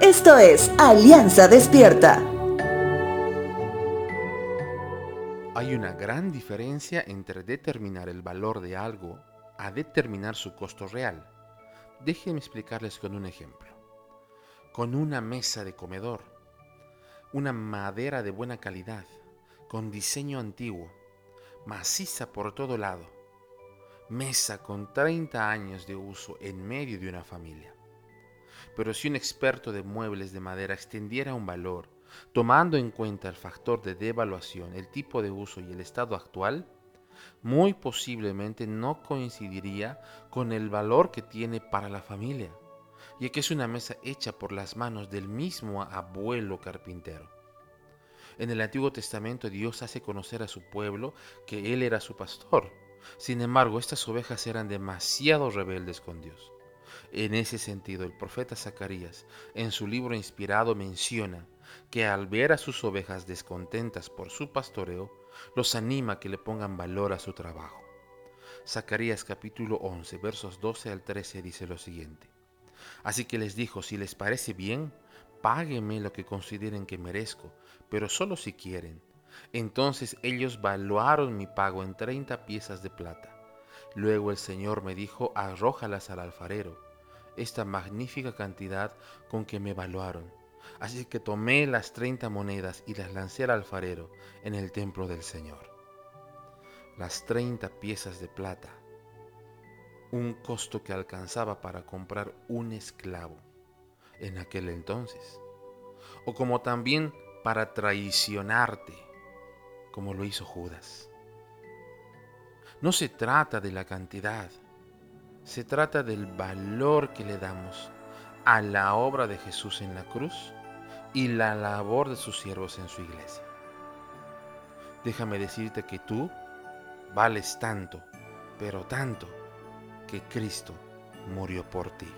Esto es Alianza Despierta. Hay una gran diferencia entre determinar el valor de algo a determinar su costo real. Déjenme explicarles con un ejemplo. Con una mesa de comedor, una madera de buena calidad, con diseño antiguo, maciza por todo lado, mesa con 30 años de uso en medio de una familia. Pero si un experto de muebles de madera extendiera un valor, tomando en cuenta el factor de devaluación, el tipo de uso y el estado actual, muy posiblemente no coincidiría con el valor que tiene para la familia, ya que es una mesa hecha por las manos del mismo abuelo carpintero. En el Antiguo Testamento Dios hace conocer a su pueblo que Él era su pastor. Sin embargo, estas ovejas eran demasiado rebeldes con Dios. En ese sentido, el profeta Zacarías, en su libro inspirado, menciona que al ver a sus ovejas descontentas por su pastoreo, los anima a que le pongan valor a su trabajo. Zacarías capítulo 11, versos 12 al 13 dice lo siguiente. Así que les dijo, si les parece bien, páguenme lo que consideren que merezco, pero solo si quieren. Entonces ellos valuaron mi pago en treinta piezas de plata. Luego el Señor me dijo, arrójalas al alfarero esta magnífica cantidad con que me evaluaron. Así que tomé las treinta monedas y las lancé al alfarero en el templo del Señor. Las treinta piezas de plata, un costo que alcanzaba para comprar un esclavo en aquel entonces, o como también para traicionarte, como lo hizo Judas. No se trata de la cantidad, se trata del valor que le damos a la obra de Jesús en la cruz y la labor de sus siervos en su iglesia. Déjame decirte que tú vales tanto, pero tanto, que Cristo murió por ti.